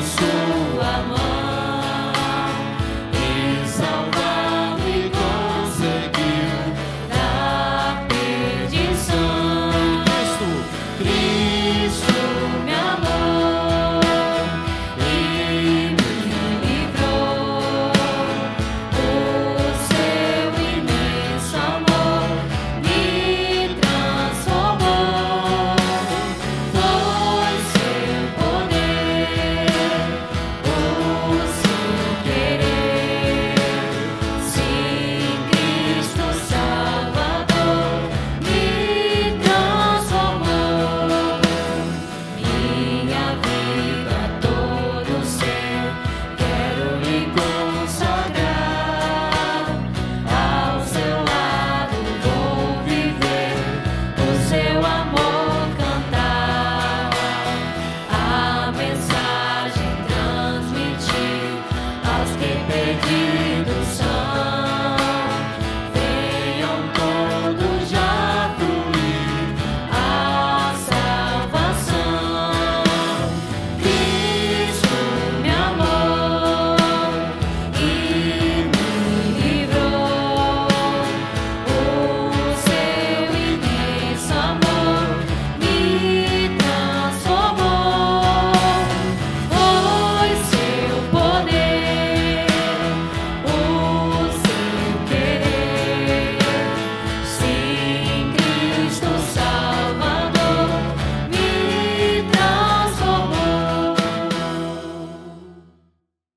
Jesus.